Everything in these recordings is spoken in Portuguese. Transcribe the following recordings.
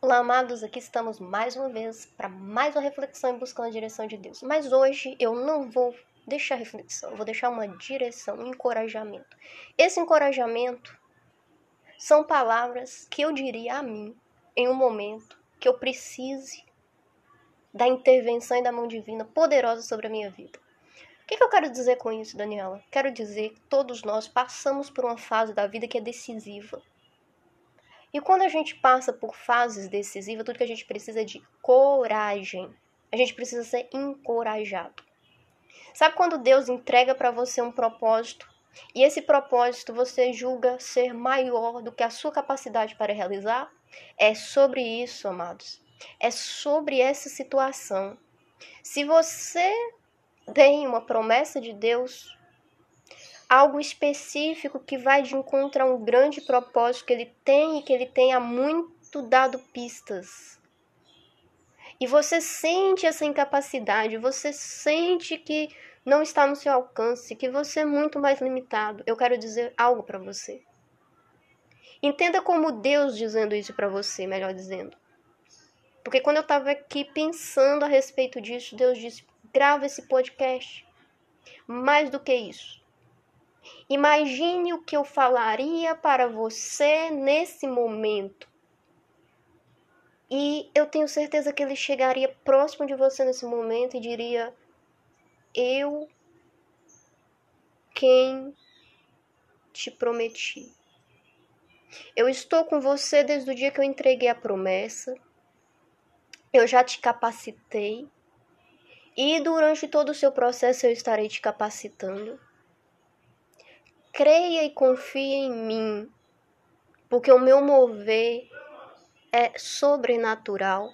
Olá, amados, aqui estamos mais uma vez para mais uma reflexão em buscando a direção de Deus. Mas hoje eu não vou deixar reflexão, eu vou deixar uma direção, um encorajamento. Esse encorajamento são palavras que eu diria a mim em um momento que eu precise da intervenção e da mão divina poderosa sobre a minha vida. O que, que eu quero dizer com isso, Daniela? Quero dizer que todos nós passamos por uma fase da vida que é decisiva e quando a gente passa por fases decisivas, tudo que a gente precisa é de coragem. A gente precisa ser encorajado. Sabe quando Deus entrega para você um propósito e esse propósito você julga ser maior do que a sua capacidade para realizar? É sobre isso, amados. É sobre essa situação. Se você tem uma promessa de Deus, algo específico que vai de encontro a um grande propósito que ele tem e que ele tem há muito dado pistas. E você sente essa incapacidade, você sente que não está no seu alcance, que você é muito mais limitado. Eu quero dizer algo para você. Entenda como Deus dizendo isso para você, melhor dizendo. Porque quando eu estava aqui pensando a respeito disso, Deus disse: grava esse podcast. Mais do que isso, Imagine o que eu falaria para você nesse momento. E eu tenho certeza que ele chegaria próximo de você nesse momento e diria: Eu, quem te prometi. Eu estou com você desde o dia que eu entreguei a promessa. Eu já te capacitei. E durante todo o seu processo eu estarei te capacitando creia e confie em mim, porque o meu mover é sobrenatural.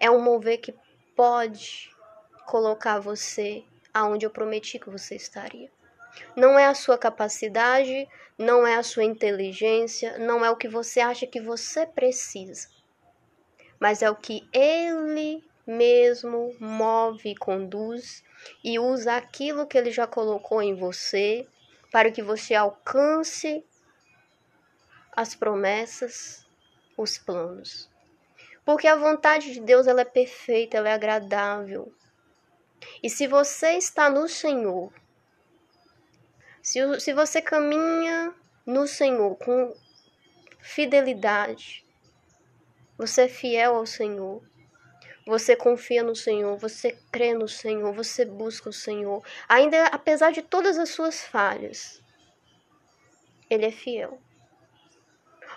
É um mover que pode colocar você aonde eu prometi que você estaria. Não é a sua capacidade, não é a sua inteligência, não é o que você acha que você precisa, mas é o que ele mesmo move e conduz e usa aquilo que ele já colocou em você para que você alcance as promessas, os planos. Porque a vontade de Deus ela é perfeita, ela é agradável. E se você está no Senhor, se, se você caminha no Senhor com fidelidade, você é fiel ao Senhor, você confia no Senhor, você crê no Senhor, você busca o Senhor. Ainda apesar de todas as suas falhas, Ele é fiel.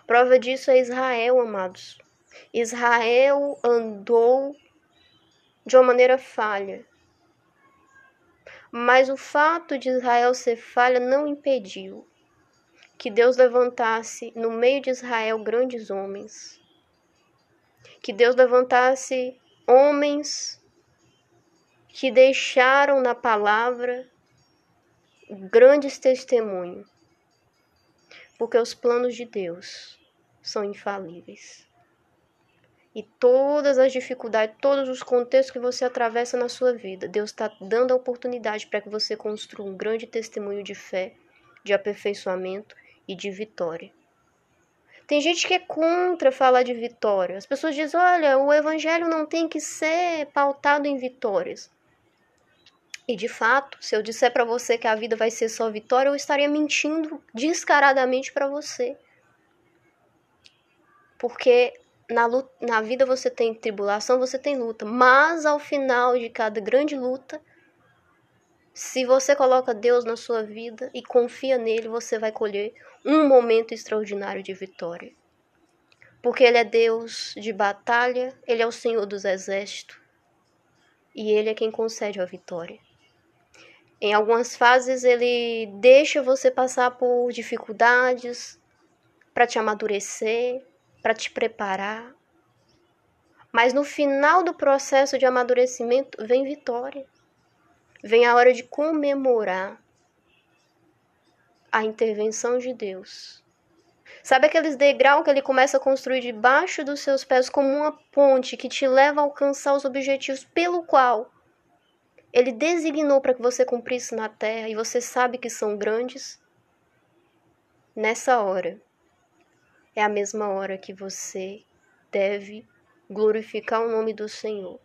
Prova disso é Israel, amados. Israel andou de uma maneira falha. Mas o fato de Israel ser falha não impediu que Deus levantasse no meio de Israel grandes homens. Que Deus levantasse homens que deixaram na palavra grandes testemunhos, porque os planos de Deus são infalíveis. E todas as dificuldades, todos os contextos que você atravessa na sua vida, Deus está dando a oportunidade para que você construa um grande testemunho de fé, de aperfeiçoamento e de vitória. Tem gente que é contra falar de vitória. As pessoas dizem: olha, o evangelho não tem que ser pautado em vitórias. E de fato, se eu disser para você que a vida vai ser só vitória, eu estaria mentindo descaradamente para você. Porque na, luta, na vida você tem tribulação, você tem luta, mas ao final de cada grande luta, se você coloca Deus na sua vida e confia nele, você vai colher um momento extraordinário de vitória. Porque Ele é Deus de batalha, Ele é o Senhor dos exércitos e Ele é quem concede a vitória. Em algumas fases, Ele deixa você passar por dificuldades para te amadurecer, para te preparar. Mas no final do processo de amadurecimento vem vitória. Vem a hora de comemorar a intervenção de Deus. Sabe aqueles degraus que ele começa a construir debaixo dos seus pés como uma ponte que te leva a alcançar os objetivos pelo qual ele designou para que você cumprisse na terra e você sabe que são grandes? Nessa hora é a mesma hora que você deve glorificar o nome do Senhor.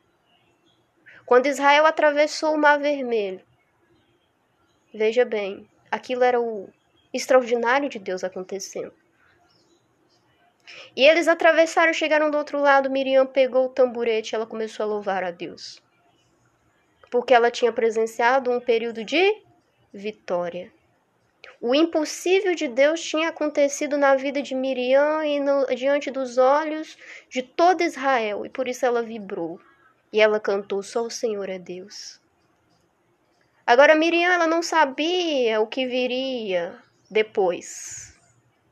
Quando Israel atravessou o Mar Vermelho, veja bem, aquilo era o extraordinário de Deus acontecendo. E eles atravessaram, chegaram do outro lado. Miriam pegou o tamborete e ela começou a louvar a Deus. Porque ela tinha presenciado um período de vitória. O impossível de Deus tinha acontecido na vida de Miriam e no, diante dos olhos de todo Israel, e por isso ela vibrou. E ela cantou: Só o Senhor é Deus. Agora Miriam ela não sabia o que viria depois,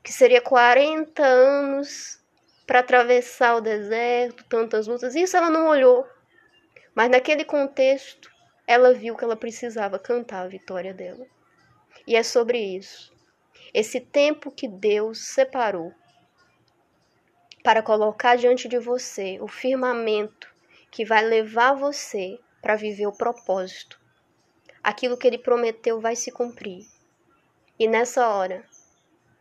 que seria 40 anos para atravessar o deserto, tantas lutas. Isso ela não olhou. Mas naquele contexto, ela viu que ela precisava cantar a vitória dela. E é sobre isso. Esse tempo que Deus separou para colocar diante de você o firmamento que vai levar você para viver o propósito. Aquilo que ele prometeu vai se cumprir. E nessa hora,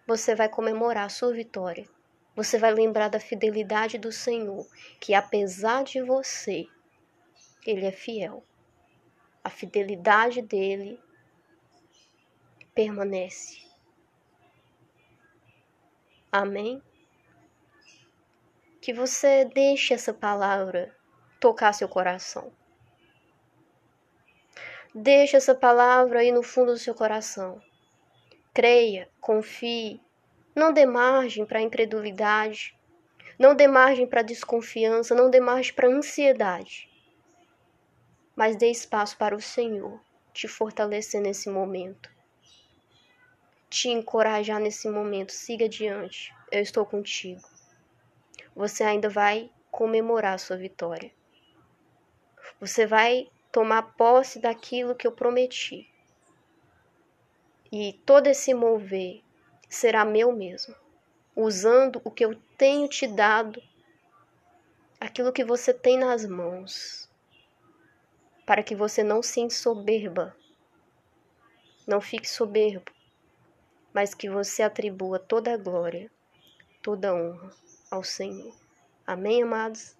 você vai comemorar a sua vitória. Você vai lembrar da fidelidade do Senhor, que apesar de você, ele é fiel. A fidelidade dele permanece. Amém? Que você deixe essa palavra tocar seu coração. Deixe essa palavra aí no fundo do seu coração. Creia, confie, não dê margem para incredulidade, não dê margem para desconfiança, não dê margem para ansiedade. Mas dê espaço para o Senhor te fortalecer nesse momento te encorajar nesse momento. Siga adiante. Eu estou contigo. Você ainda vai comemorar a sua vitória. Você vai tomar posse daquilo que eu prometi. E todo esse mover será meu mesmo, usando o que eu tenho te dado, aquilo que você tem nas mãos, para que você não se ensoberba, não fique soberbo, mas que você atribua toda a glória, toda a honra ao Senhor. Amém, amados?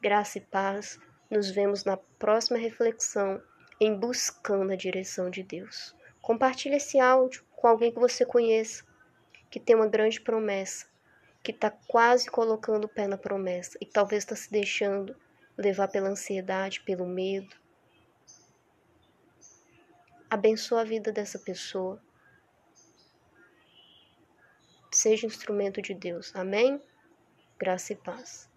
Graça e paz. Nos vemos na próxima reflexão em buscando a direção de Deus. Compartilhe esse áudio com alguém que você conheça, que tem uma grande promessa, que está quase colocando o pé na promessa e que talvez está se deixando levar pela ansiedade, pelo medo. Abençoa a vida dessa pessoa seja instrumento de Deus. Amém? Graça e paz.